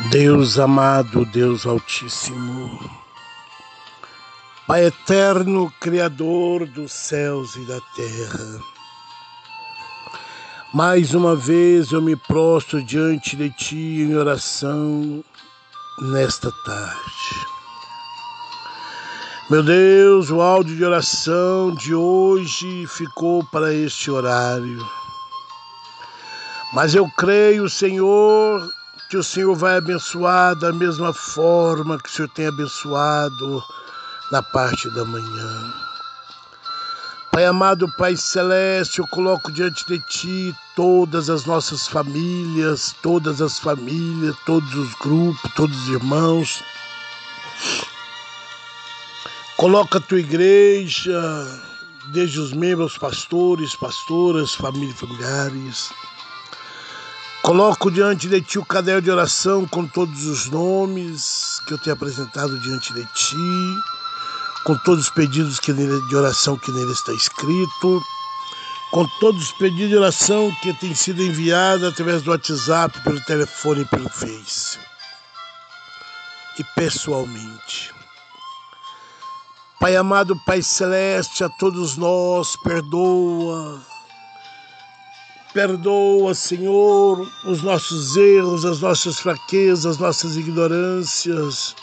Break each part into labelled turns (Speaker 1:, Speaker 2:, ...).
Speaker 1: Deus amado, Deus Altíssimo, Pai eterno, Criador dos céus e da terra. Mais uma vez eu me prostro diante de Ti em oração nesta tarde. Meu Deus, o áudio de oração de hoje ficou para este horário. Mas eu creio, Senhor, que o Senhor vai abençoar da mesma forma que o Senhor tem abençoado na parte da manhã. Pai amado, Pai celeste, eu coloco diante de Ti todas as nossas famílias, todas as famílias, todos os grupos, todos os irmãos. Coloca a Tua igreja, desde os membros, pastores, pastoras, famílias, familiares. Coloco diante de ti o caderno de oração com todos os nomes que eu tenho apresentado diante de ti, com todos os pedidos que nele, de oração que nele está escrito, com todos os pedidos de oração que têm sido enviados através do WhatsApp, pelo telefone e pelo Face. E pessoalmente. Pai amado, Pai celeste, a todos nós, perdoa Perdoa, Senhor, os nossos erros, as nossas fraquezas, as nossas ignorâncias,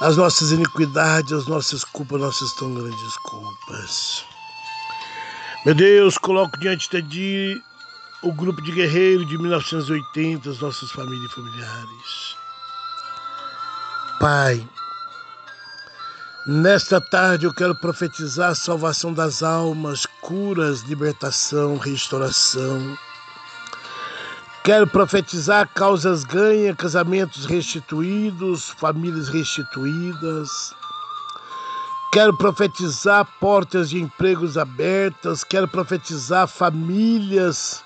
Speaker 1: as nossas iniquidades, as nossas culpas, nossas tão grandes culpas. Meu Deus, coloco diante de ti o grupo de guerreiros de 1980, as nossas famílias e familiares. Pai, Nesta tarde eu quero profetizar salvação das almas, curas, libertação, restauração. Quero profetizar causas ganhas, casamentos restituídos, famílias restituídas. Quero profetizar portas de empregos abertas. Quero profetizar famílias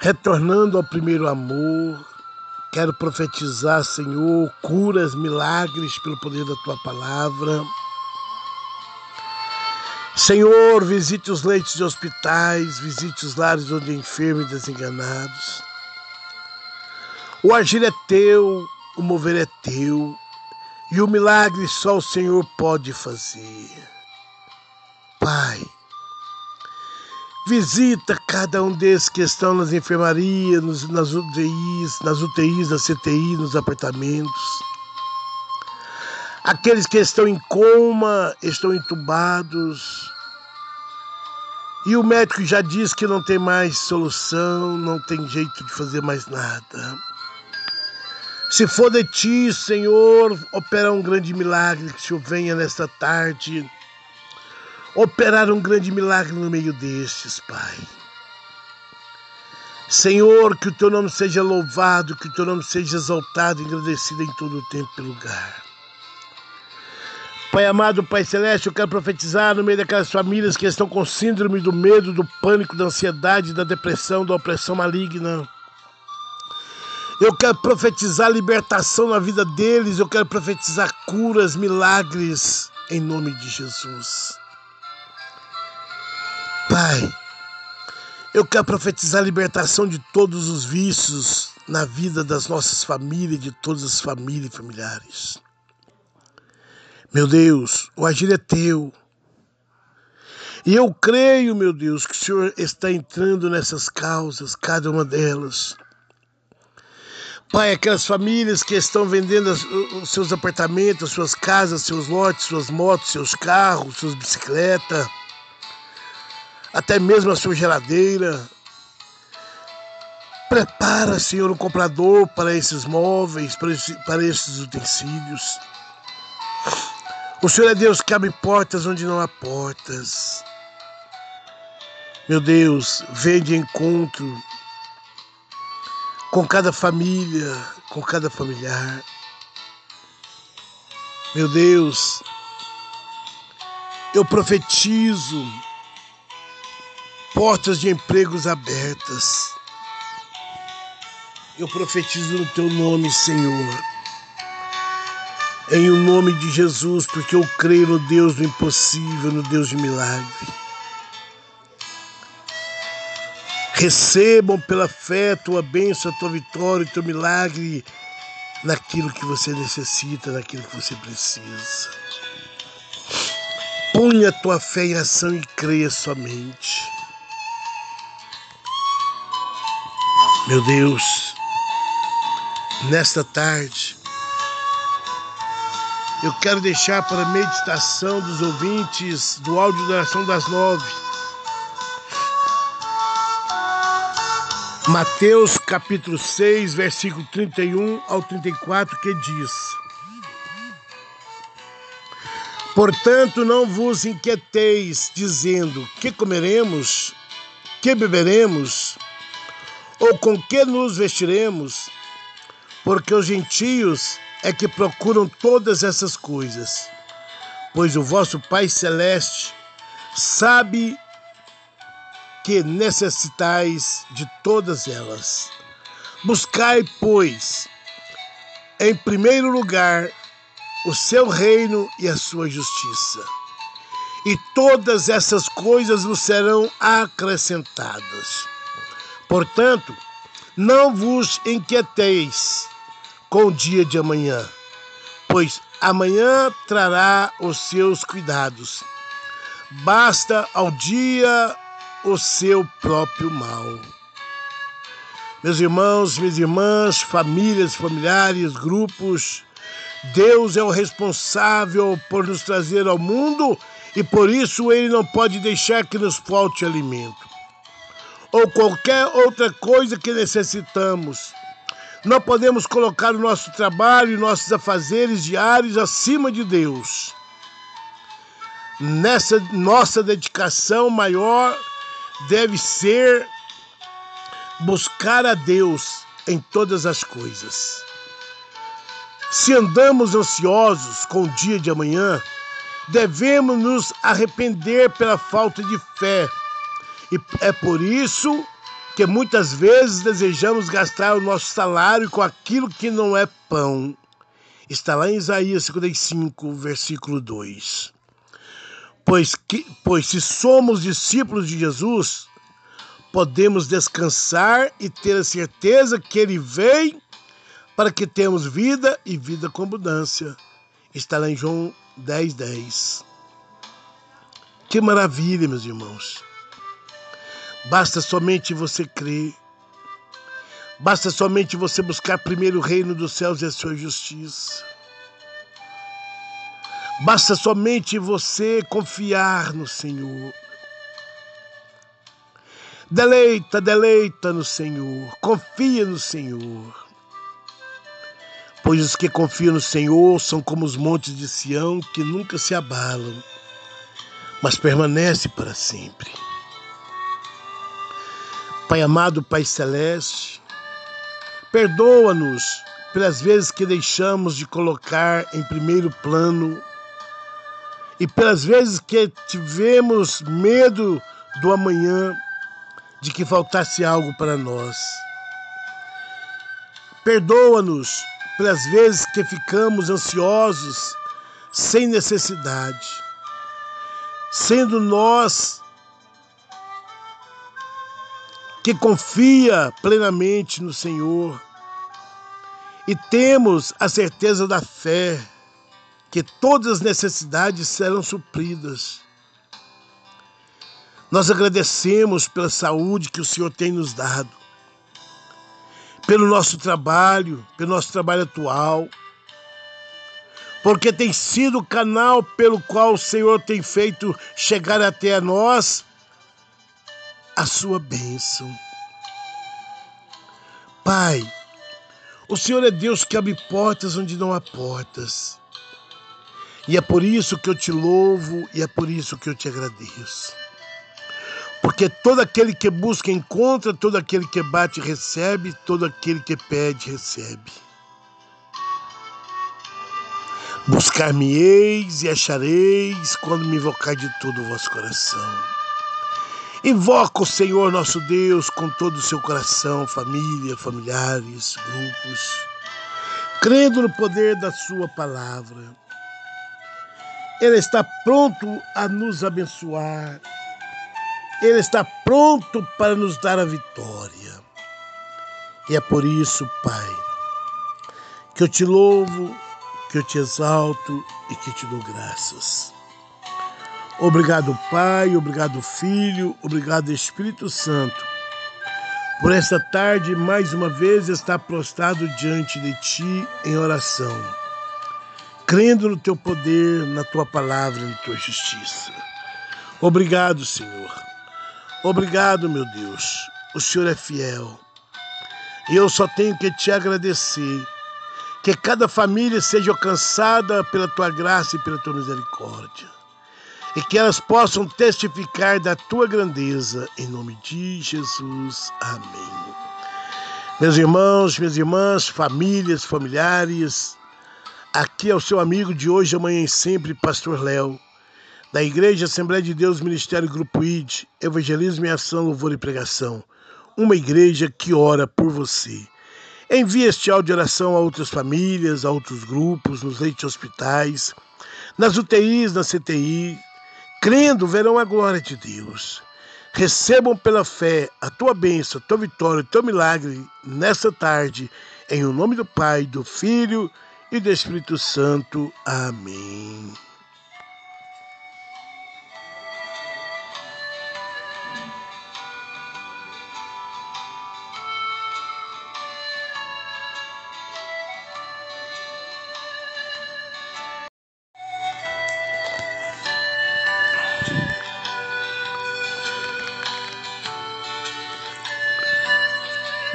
Speaker 1: retornando ao primeiro amor. Quero profetizar, Senhor, curas, milagres pelo poder da tua palavra. Senhor, visite os leitos de hospitais, visite os lares onde enfermos e desenganados. O agir é teu, o mover é teu, e o milagre só o Senhor pode fazer. Pai, Visita cada um desses que estão nas enfermarias, nos, nas UTIs, nas UTIs, nas CTI, nos apartamentos. Aqueles que estão em coma, estão entubados. E o médico já diz que não tem mais solução, não tem jeito de fazer mais nada. Se for de ti, Senhor, opera um grande milagre, que o Senhor venha nesta tarde operar um grande milagre no meio destes, Pai. Senhor, que o teu nome seja louvado, que o teu nome seja exaltado e agradecido em todo o tempo e lugar. Pai amado, Pai celeste, eu quero profetizar no meio daquelas famílias que estão com síndrome do medo, do pânico, da ansiedade, da depressão, da opressão maligna. Eu quero profetizar libertação na vida deles, eu quero profetizar curas, milagres, em nome de Jesus. Pai, eu quero profetizar a libertação de todos os vícios na vida das nossas famílias, de todas as famílias e familiares. Meu Deus, o agir é teu. E eu creio, meu Deus, que o Senhor está entrando nessas causas, cada uma delas. Pai, aquelas famílias que estão vendendo os seus apartamentos, suas casas, seus lotes, suas motos, seus carros, suas bicicletas até mesmo a sua geladeira. Prepara, Senhor, um comprador para esses móveis, para esses utensílios. O Senhor é Deus que abre portas onde não há portas. Meu Deus, vem de encontro com cada família, com cada familiar. Meu Deus, eu profetizo portas de empregos abertas. Eu profetizo no teu nome, Senhor. Em o nome de Jesus, porque eu creio no Deus do impossível, no Deus de milagre. Recebam pela fé tua bênção, tua vitória, teu milagre naquilo que você necessita, naquilo que você precisa. Ponha a tua fé em ação e creia somente. Meu Deus, nesta tarde, eu quero deixar para a meditação dos ouvintes do áudio da oração das nove. Mateus capítulo 6, versículo 31 ao 34, que diz: Portanto, não vos inquieteis, dizendo: que comeremos, que beberemos, ou com que nos vestiremos, porque os gentios é que procuram todas essas coisas, pois o vosso Pai Celeste sabe que necessitais de todas elas. Buscai, pois, em primeiro lugar, o seu reino e a sua justiça. E todas essas coisas vos serão acrescentadas. Portanto, não vos inquieteis com o dia de amanhã, pois amanhã trará os seus cuidados. Basta ao dia o seu próprio mal. Meus irmãos, minhas irmãs, famílias, familiares, grupos, Deus é o responsável por nos trazer ao mundo e por isso ele não pode deixar que nos falte alimento ou qualquer outra coisa que necessitamos. Não podemos colocar o nosso trabalho e nossos afazeres diários acima de Deus. Nessa nossa dedicação maior deve ser buscar a Deus em todas as coisas. Se andamos ansiosos com o dia de amanhã, devemos nos arrepender pela falta de fé. E é por isso que muitas vezes desejamos gastar o nosso salário com aquilo que não é pão. Está lá em Isaías 55, versículo 2. Pois, que, pois se somos discípulos de Jesus, podemos descansar e ter a certeza que Ele vem para que tenhamos vida e vida com abundância. Está lá em João 10, 10. Que maravilha, meus irmãos. Basta somente você crer. Basta somente você buscar primeiro o reino dos céus e a sua justiça. Basta somente você confiar no Senhor. Deleita, deleita no Senhor. Confia no Senhor. Pois os que confiam no Senhor são como os montes de Sião que nunca se abalam, mas permanece para sempre. Pai amado, Pai celeste, perdoa-nos pelas vezes que deixamos de colocar em primeiro plano e pelas vezes que tivemos medo do amanhã, de que faltasse algo para nós. Perdoa-nos pelas vezes que ficamos ansiosos sem necessidade, sendo nós que confia plenamente no Senhor e temos a certeza da fé que todas as necessidades serão supridas. Nós agradecemos pela saúde que o Senhor tem nos dado, pelo nosso trabalho, pelo nosso trabalho atual, porque tem sido o canal pelo qual o Senhor tem feito chegar até a nós a sua bênção. Pai, o Senhor é Deus que abre portas onde não há portas. E é por isso que eu te louvo e é por isso que eu te agradeço. Porque todo aquele que busca encontra, todo aquele que bate recebe, todo aquele que pede recebe. Buscar-me-eis e achareis quando me invocar de todo o vosso coração. Invoca o Senhor nosso Deus com todo o seu coração, família, familiares, grupos, crendo no poder da Sua palavra. Ele está pronto a nos abençoar Ele está pronto para nos dar a vitória. E é por isso, Pai, que eu te louvo, que eu te exalto e que te dou graças. Obrigado, Pai, obrigado, Filho, obrigado, Espírito Santo, por esta tarde mais uma vez estar prostrado diante de Ti em oração, crendo no Teu poder, na Tua palavra, na Tua justiça. Obrigado, Senhor. Obrigado, meu Deus. O Senhor é fiel. E eu só tenho que te agradecer. Que cada família seja alcançada pela tua graça e pela tua misericórdia e que elas possam testificar da tua grandeza, em nome de Jesus. Amém. Meus irmãos, minhas irmãs, famílias, familiares, aqui é o seu amigo de hoje, amanhã e sempre, Pastor Léo, da Igreja Assembleia de Deus, Ministério Grupo ID, Evangelismo e Ação, Louvor e Pregação, uma igreja que ora por você. Envie este áudio de oração a outras famílias, a outros grupos, nos leitos de hospitais, nas UTIs, na CTI, crendo, verão a glória de Deus. Recebam pela fé a tua bênção, a tua vitória, o teu milagre nessa tarde, em o nome do Pai, do Filho e do Espírito Santo. Amém.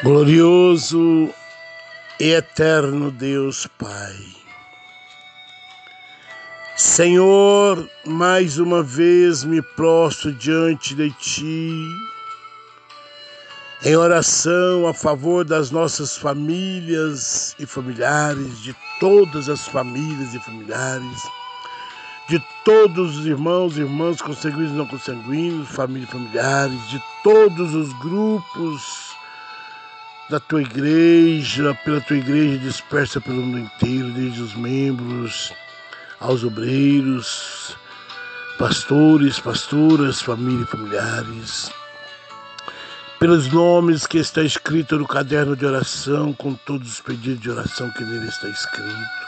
Speaker 1: Glorioso e eterno Deus Pai. Senhor, mais uma vez me prostro diante de Ti, em oração a favor das nossas famílias e familiares, de todas as famílias e familiares, de todos os irmãos e irmãs consanguíneos e não consanguíneos, famílias e familiares, de todos os grupos da tua igreja, pela tua igreja dispersa pelo mundo inteiro, desde os membros aos obreiros, pastores, pastoras, família e familiares. Pelos nomes que está escrito no caderno de oração, com todos os pedidos de oração que nele está escrito.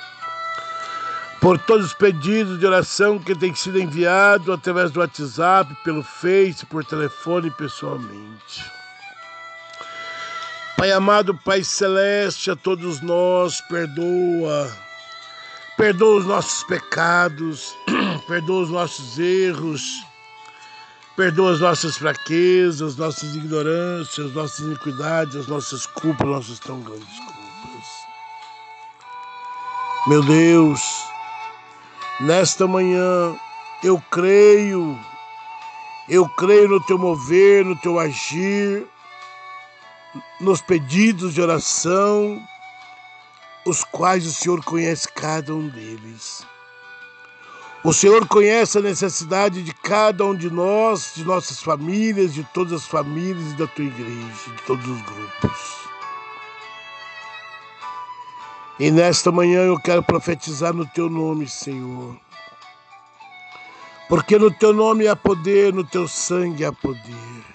Speaker 1: Por todos os pedidos de oração que têm sido enviados através do WhatsApp, pelo Face, por telefone e pessoalmente. Pai amado, Pai celeste, a todos nós, perdoa. Perdoa os nossos pecados, perdoa os nossos erros, perdoa as nossas fraquezas, nossas ignorâncias, nossas iniquidades, as nossas culpas, nossas tão grandes culpas. Meu Deus, nesta manhã eu creio, eu creio no teu mover, no teu agir, nos pedidos de oração, os quais o Senhor conhece cada um deles. O Senhor conhece a necessidade de cada um de nós, de nossas famílias, de todas as famílias da tua igreja, de todos os grupos. E nesta manhã eu quero profetizar no teu nome, Senhor. Porque no teu nome há poder, no teu sangue há poder.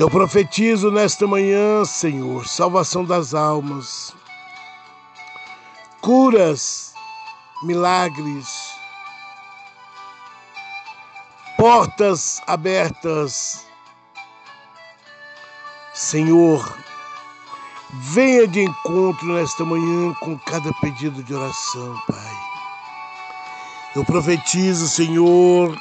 Speaker 1: Eu profetizo nesta manhã, Senhor, salvação das almas, curas, milagres, portas abertas. Senhor, venha de encontro nesta manhã com cada pedido de oração, Pai. Eu profetizo, Senhor,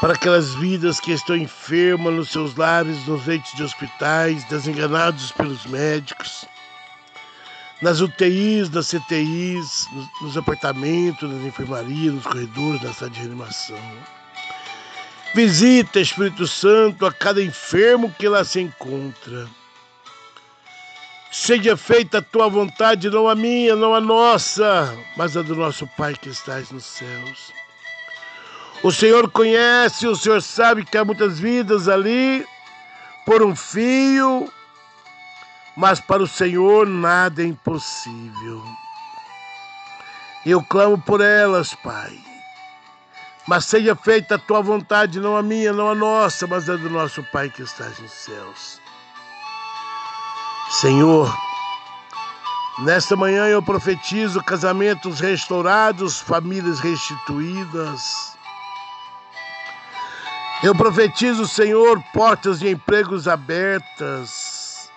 Speaker 1: para aquelas vidas que estão enfermas nos seus lares, nos leitos de hospitais, desenganados pelos médicos, nas UTIs, nas CTIs, nos, apartamentos, nas enfermarias, nos corredores, na sala de reanimação. Visita, Espírito Santo, a cada enfermo que lá se encontra. Seja feita a tua vontade, não a minha, não a nossa, mas a do nosso Pai que estás nos céus. O Senhor conhece, o Senhor sabe que há muitas vidas ali por um fio, mas para o Senhor nada é impossível. Eu clamo por elas, Pai. Mas seja feita a tua vontade, não a minha, não a nossa, mas a do nosso Pai que estás nos céus. Senhor, nesta manhã eu profetizo casamentos restaurados, famílias restituídas. Eu profetizo, Senhor, portas de empregos abertas.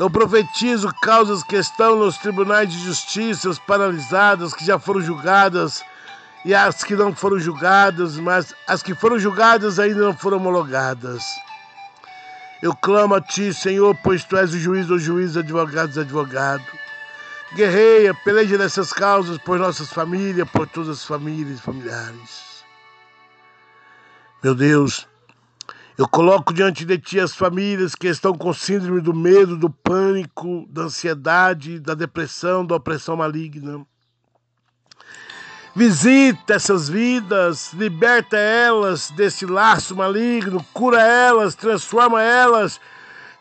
Speaker 1: Eu profetizo causas que estão nos tribunais de justiça paralisadas, que já foram julgadas e as que não foram julgadas, mas as que foram julgadas ainda não foram homologadas. Eu clamo a ti, Senhor, pois tu és o juiz dos juízes, advogados, advogado. Guerreia, peleja nessas causas por nossas famílias, por todas as famílias e familiares. Meu Deus, eu coloco diante de ti as famílias que estão com síndrome do medo, do pânico, da ansiedade, da depressão, da opressão maligna. Visita essas vidas, liberta elas desse laço maligno, cura elas, transforma elas,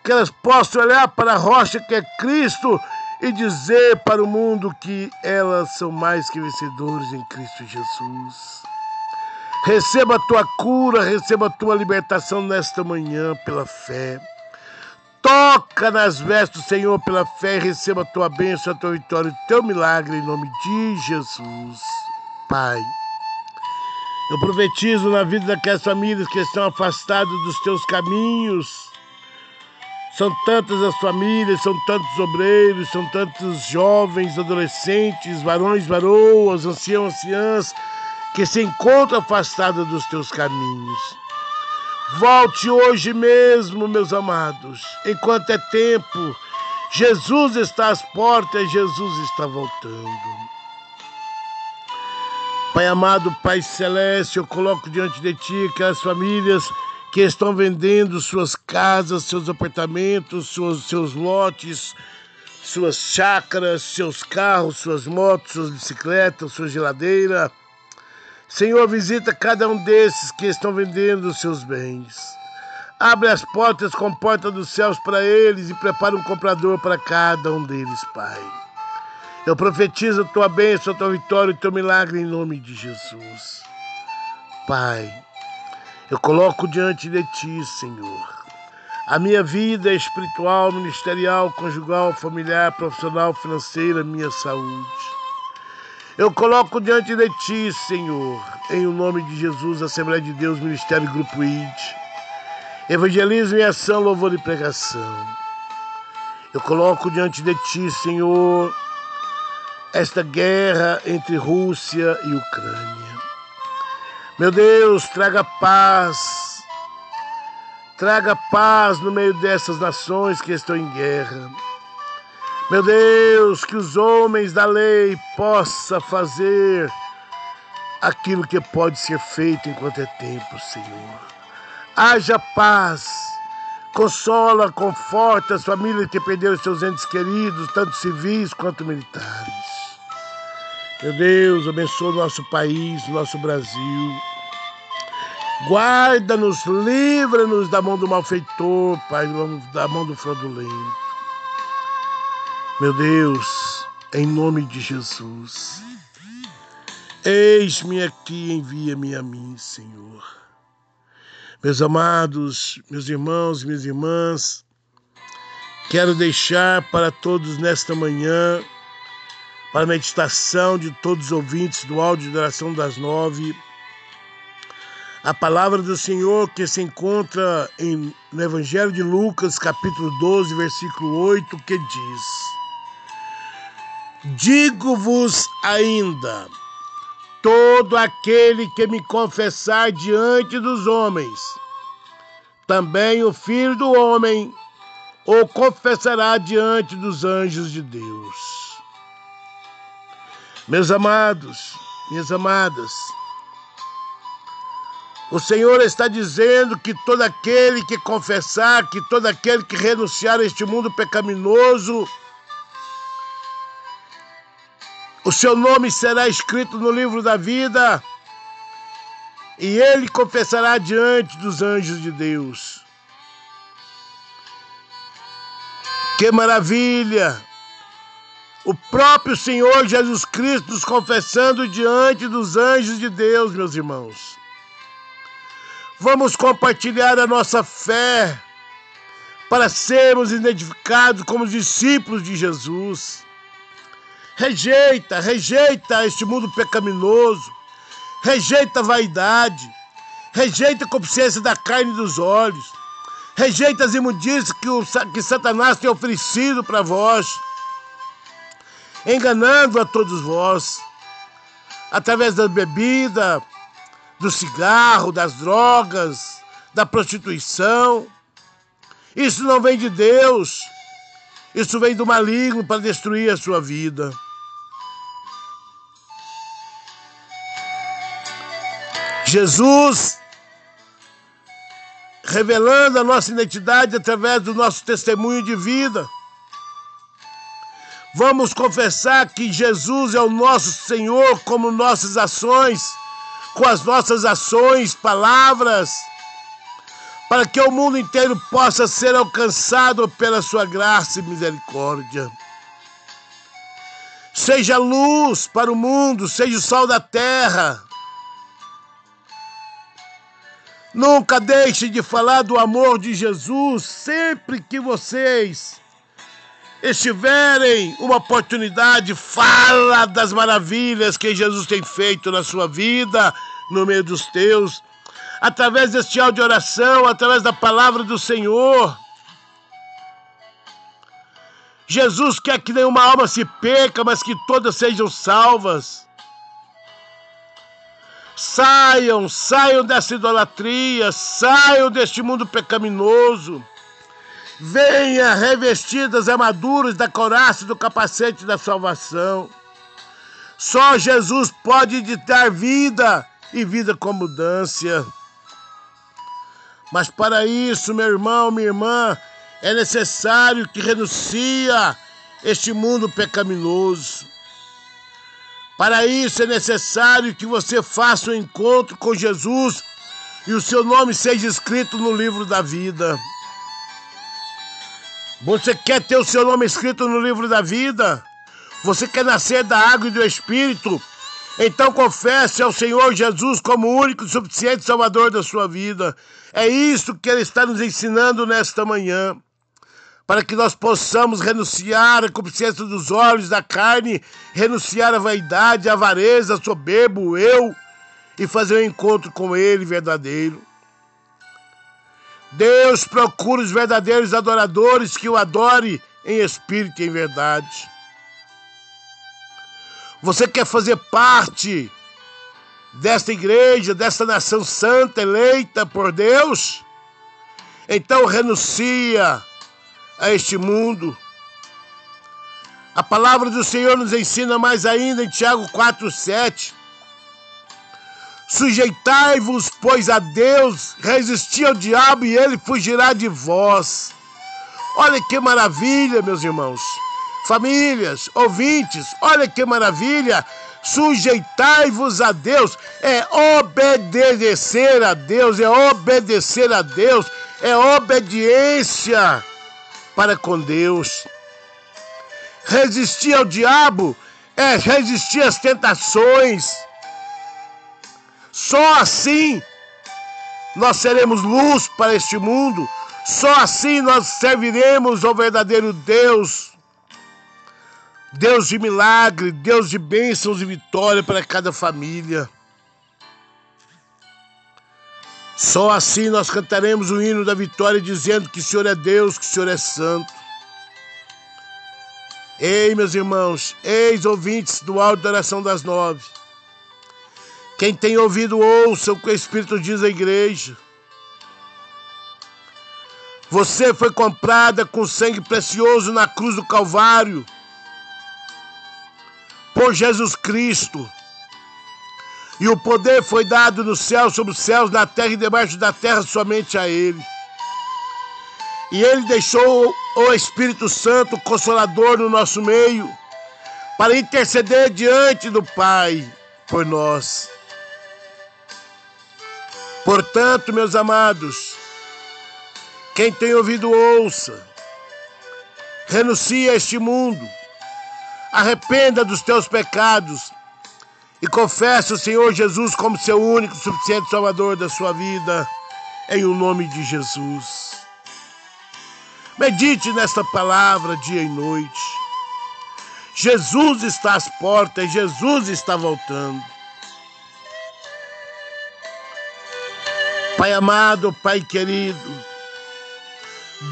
Speaker 1: que elas possam olhar para a rocha que é Cristo e dizer para o mundo que elas são mais que vencedores em Cristo Jesus. Receba a tua cura, receba a tua libertação nesta manhã pela fé. Toca nas vestes do Senhor pela fé e receba a tua bênção, a tua vitória, o teu milagre em nome de Jesus. Pai. Eu profetizo na vida daquelas famílias que estão afastadas dos teus caminhos. São tantas as famílias, são tantos obreiros, são tantos jovens, adolescentes, varões, varoas, anciãos, anciãs, que se encontram afastados dos teus caminhos. Volte hoje mesmo, meus amados, enquanto é tempo. Jesus está às portas, Jesus está voltando. Pai amado, Pai celeste, eu coloco diante de Ti aquelas famílias que estão vendendo suas casas, seus apartamentos, seus, seus lotes, suas chácaras, seus carros, suas motos, suas bicicletas, sua geladeira. Senhor, visita cada um desses que estão vendendo seus bens. Abre as portas com porta dos céus para eles e prepara um comprador para cada um deles, Pai. Eu profetizo a tua bênção, a tua vitória, o teu milagre em nome de Jesus. Pai, eu coloco diante de ti, Senhor, a minha vida espiritual, ministerial, conjugal, familiar, profissional, financeira, minha saúde. Eu coloco diante de ti, Senhor, em o nome de Jesus, Assembleia de Deus, Ministério Grupo ID, Evangelismo e Ação, Louvor e Pregação. Eu coloco diante de ti, Senhor, esta guerra entre Rússia e Ucrânia. Meu Deus, traga paz. Traga paz no meio dessas nações que estão em guerra. Meu Deus, que os homens da lei possam fazer aquilo que pode ser feito enquanto é tempo, Senhor. Haja paz. Consola, conforta as famílias que perderam seus entes queridos, tanto civis quanto militares. Meu Deus, abençoa o nosso país, o nosso Brasil. Guarda-nos, livra-nos da mão do malfeitor, Pai, da mão do fraudulento. Meu Deus, em nome de Jesus, eis-me aqui, envia-me a mim, Senhor. Meus amados, meus irmãos, minhas irmãs, quero deixar para todos nesta manhã para a meditação de todos os ouvintes do áudio de oração das nove. A palavra do Senhor que se encontra em, no Evangelho de Lucas, capítulo 12, versículo 8, que diz: Digo-vos ainda, todo aquele que me confessar diante dos homens, também o Filho do Homem o confessará diante dos anjos de Deus. Meus amados, minhas amadas, o Senhor está dizendo que todo aquele que confessar, que todo aquele que renunciar a este mundo pecaminoso, o seu nome será escrito no livro da vida e ele confessará diante dos anjos de Deus. Que maravilha! o próprio Senhor Jesus Cristo nos confessando diante dos anjos de Deus, meus irmãos. Vamos compartilhar a nossa fé para sermos identificados como discípulos de Jesus. Rejeita, rejeita este mundo pecaminoso, rejeita a vaidade, rejeita a consciência da carne e dos olhos, rejeita as imundícias que, o, que Satanás tem oferecido para vós, enganando a todos vós, através da bebida, do cigarro, das drogas, da prostituição isso não vem de Deus. Isso vem do maligno para destruir a sua vida. Jesus, revelando a nossa identidade através do nosso testemunho de vida. Vamos confessar que Jesus é o nosso Senhor, como nossas ações, com as nossas ações, palavras para que o mundo inteiro possa ser alcançado pela sua graça e misericórdia. Seja luz para o mundo, seja o sol da terra. Nunca deixe de falar do amor de Jesus sempre que vocês estiverem uma oportunidade, fala das maravilhas que Jesus tem feito na sua vida, no meio dos teus através deste áudio de oração, através da palavra do Senhor. Jesus quer que nenhuma alma se perca, mas que todas sejam salvas. Saiam, saiam dessa idolatria, saiam deste mundo pecaminoso. Venha revestidas armaduras da coraça do capacete da salvação. Só Jesus pode dar vida e vida com mudança. Mas para isso, meu irmão, minha irmã, é necessário que renuncia este mundo pecaminoso. Para isso é necessário que você faça um encontro com Jesus e o seu nome seja escrito no livro da vida. Você quer ter o seu nome escrito no livro da vida? Você quer nascer da água e do Espírito? Então confesse ao Senhor Jesus como o único e suficiente Salvador da sua vida. É isso que Ele está nos ensinando nesta manhã. Para que nós possamos renunciar à consciência dos olhos, da carne, renunciar à vaidade, à avareza, soberbo, eu, e fazer um encontro com Ele verdadeiro. Deus procura os verdadeiros adoradores que o adore em espírito e em verdade. Você quer fazer parte desta igreja, desta nação santa eleita por Deus? Então renuncia a este mundo. A palavra do Senhor nos ensina mais ainda em Tiago 4:7. Sujeitai-vos, pois, a Deus, resisti ao diabo e ele fugirá de vós. Olha que maravilha, meus irmãos famílias, ouvintes, olha que maravilha! Sujeitai-vos a Deus, é obedecer a Deus, é obedecer a Deus, é obediência para com Deus. Resistir ao diabo é resistir às tentações. Só assim nós seremos luz para este mundo. Só assim nós serviremos ao verdadeiro Deus Deus de milagre, Deus de bênçãos e vitória para cada família. Só assim nós cantaremos o hino da vitória dizendo que o Senhor é Deus, que o Senhor é santo. Ei, meus irmãos, eis ouvintes do áudio da oração das nove. Quem tem ouvido, ouça o que o Espírito diz à igreja. Você foi comprada com sangue precioso na cruz do Calvário por Jesus Cristo. E o poder foi dado no céu, sobre os céus, na terra e debaixo da terra, somente a Ele. E Ele deixou o Espírito Santo, Consolador, no nosso meio, para interceder diante do Pai por nós. Portanto, meus amados, quem tem ouvido, ouça. Renuncie a este mundo arrependa dos teus pecados e confesse o Senhor Jesus como seu único suficiente Salvador da sua vida, em o nome de Jesus. Medite nesta palavra dia e noite. Jesus está às portas, Jesus está voltando. Pai amado, Pai querido,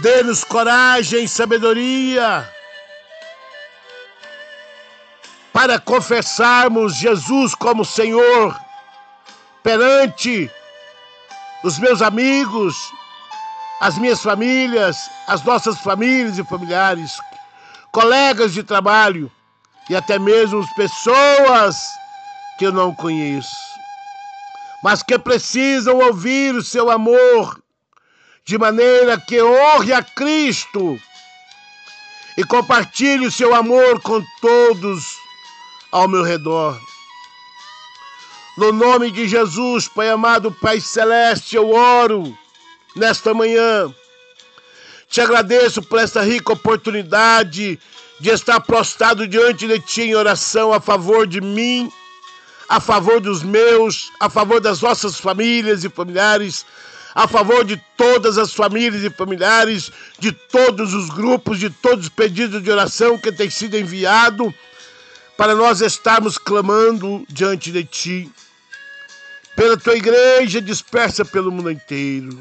Speaker 1: dê-nos coragem e sabedoria para confessarmos Jesus como Senhor perante os meus amigos, as minhas famílias, as nossas famílias e familiares, colegas de trabalho e até mesmo pessoas que eu não conheço, mas que precisam ouvir o seu amor de maneira que honre a Cristo e compartilhe o seu amor com todos ao meu redor. No nome de Jesus, Pai amado, Pai celeste, eu oro nesta manhã. Te agradeço por esta rica oportunidade de estar prostrado diante de Ti em oração a favor de mim, a favor dos meus, a favor das nossas famílias e familiares, a favor de todas as famílias e familiares, de todos os grupos, de todos os pedidos de oração que têm sido enviado para nós estarmos clamando diante de Ti, pela Tua igreja dispersa pelo mundo inteiro.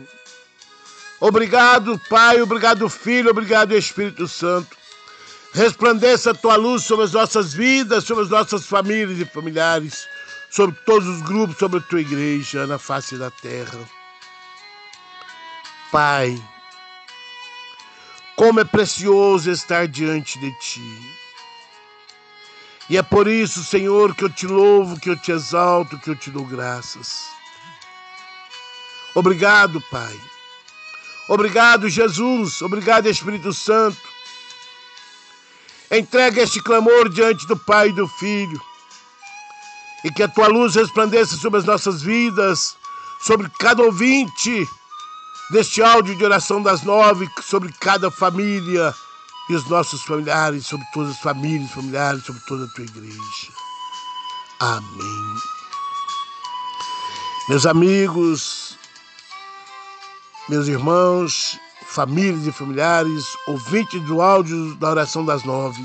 Speaker 1: Obrigado, Pai, obrigado, Filho, obrigado, Espírito Santo. Resplandeça a Tua luz sobre as nossas vidas, sobre as nossas famílias e familiares, sobre todos os grupos, sobre a Tua igreja na face da terra. Pai, como é precioso estar diante de Ti. E é por isso, Senhor, que eu te louvo, que eu te exalto, que eu te dou graças. Obrigado, Pai. Obrigado, Jesus. Obrigado, Espírito Santo. Entrega este clamor diante do Pai e do Filho. E que a tua luz resplandeça sobre as nossas vidas, sobre cada ouvinte deste áudio de oração das nove, sobre cada família e os nossos familiares, sobre todas as famílias, familiares, sobre toda a tua igreja. Amém. Meus amigos, meus irmãos, famílias e familiares, ouvintes do áudio da oração das nove.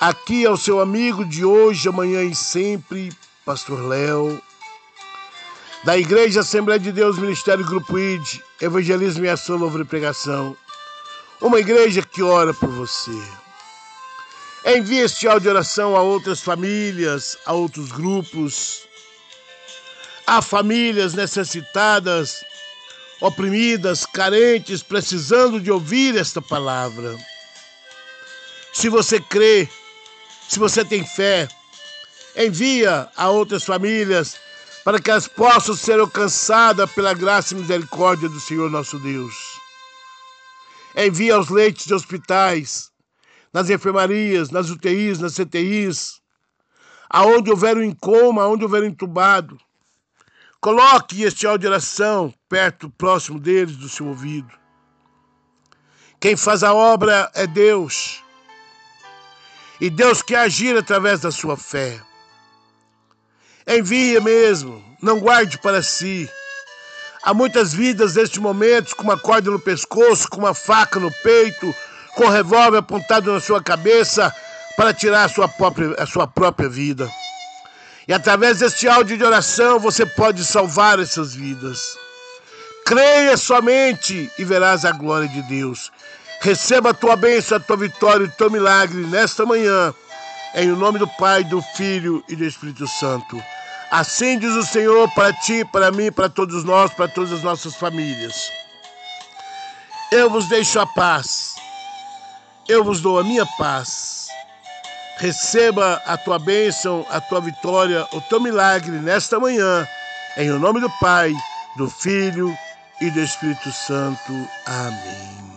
Speaker 1: Aqui é o seu amigo de hoje, amanhã e sempre, Pastor Léo, da Igreja Assembleia de Deus, Ministério Grupo ID, Evangelismo e Ação, Louvor e Pregação. Uma igreja que ora por você. Envie este áudio de oração a outras famílias, a outros grupos, a famílias necessitadas, oprimidas, carentes, precisando de ouvir esta palavra. Se você crê, se você tem fé, envia a outras famílias para que elas possam ser alcançadas pela graça e misericórdia do Senhor nosso Deus. Envia aos leitos de hospitais, nas enfermarias, nas UTIs, nas CTIs, aonde houver um coma, aonde houver um entubado. Coloque este áudio de oração perto, próximo deles, do seu ouvido. Quem faz a obra é Deus. E Deus quer agir através da sua fé. Envia mesmo, não guarde para si. Há muitas vidas neste momento com uma corda no pescoço, com uma faca no peito, com um revólver apontado na sua cabeça para tirar a sua própria, a sua própria vida. E através deste áudio de oração você pode salvar essas vidas. Creia somente e verás a glória de Deus. Receba a tua bênção, a tua vitória e o teu milagre nesta manhã. Em nome do Pai, do Filho e do Espírito Santo. Assim diz o Senhor para ti, para mim, para todos nós, para todas as nossas famílias. Eu vos deixo a paz. Eu vos dou a minha paz. Receba a tua bênção, a tua vitória, o teu milagre nesta manhã, em o nome do Pai, do Filho e do Espírito Santo. Amém.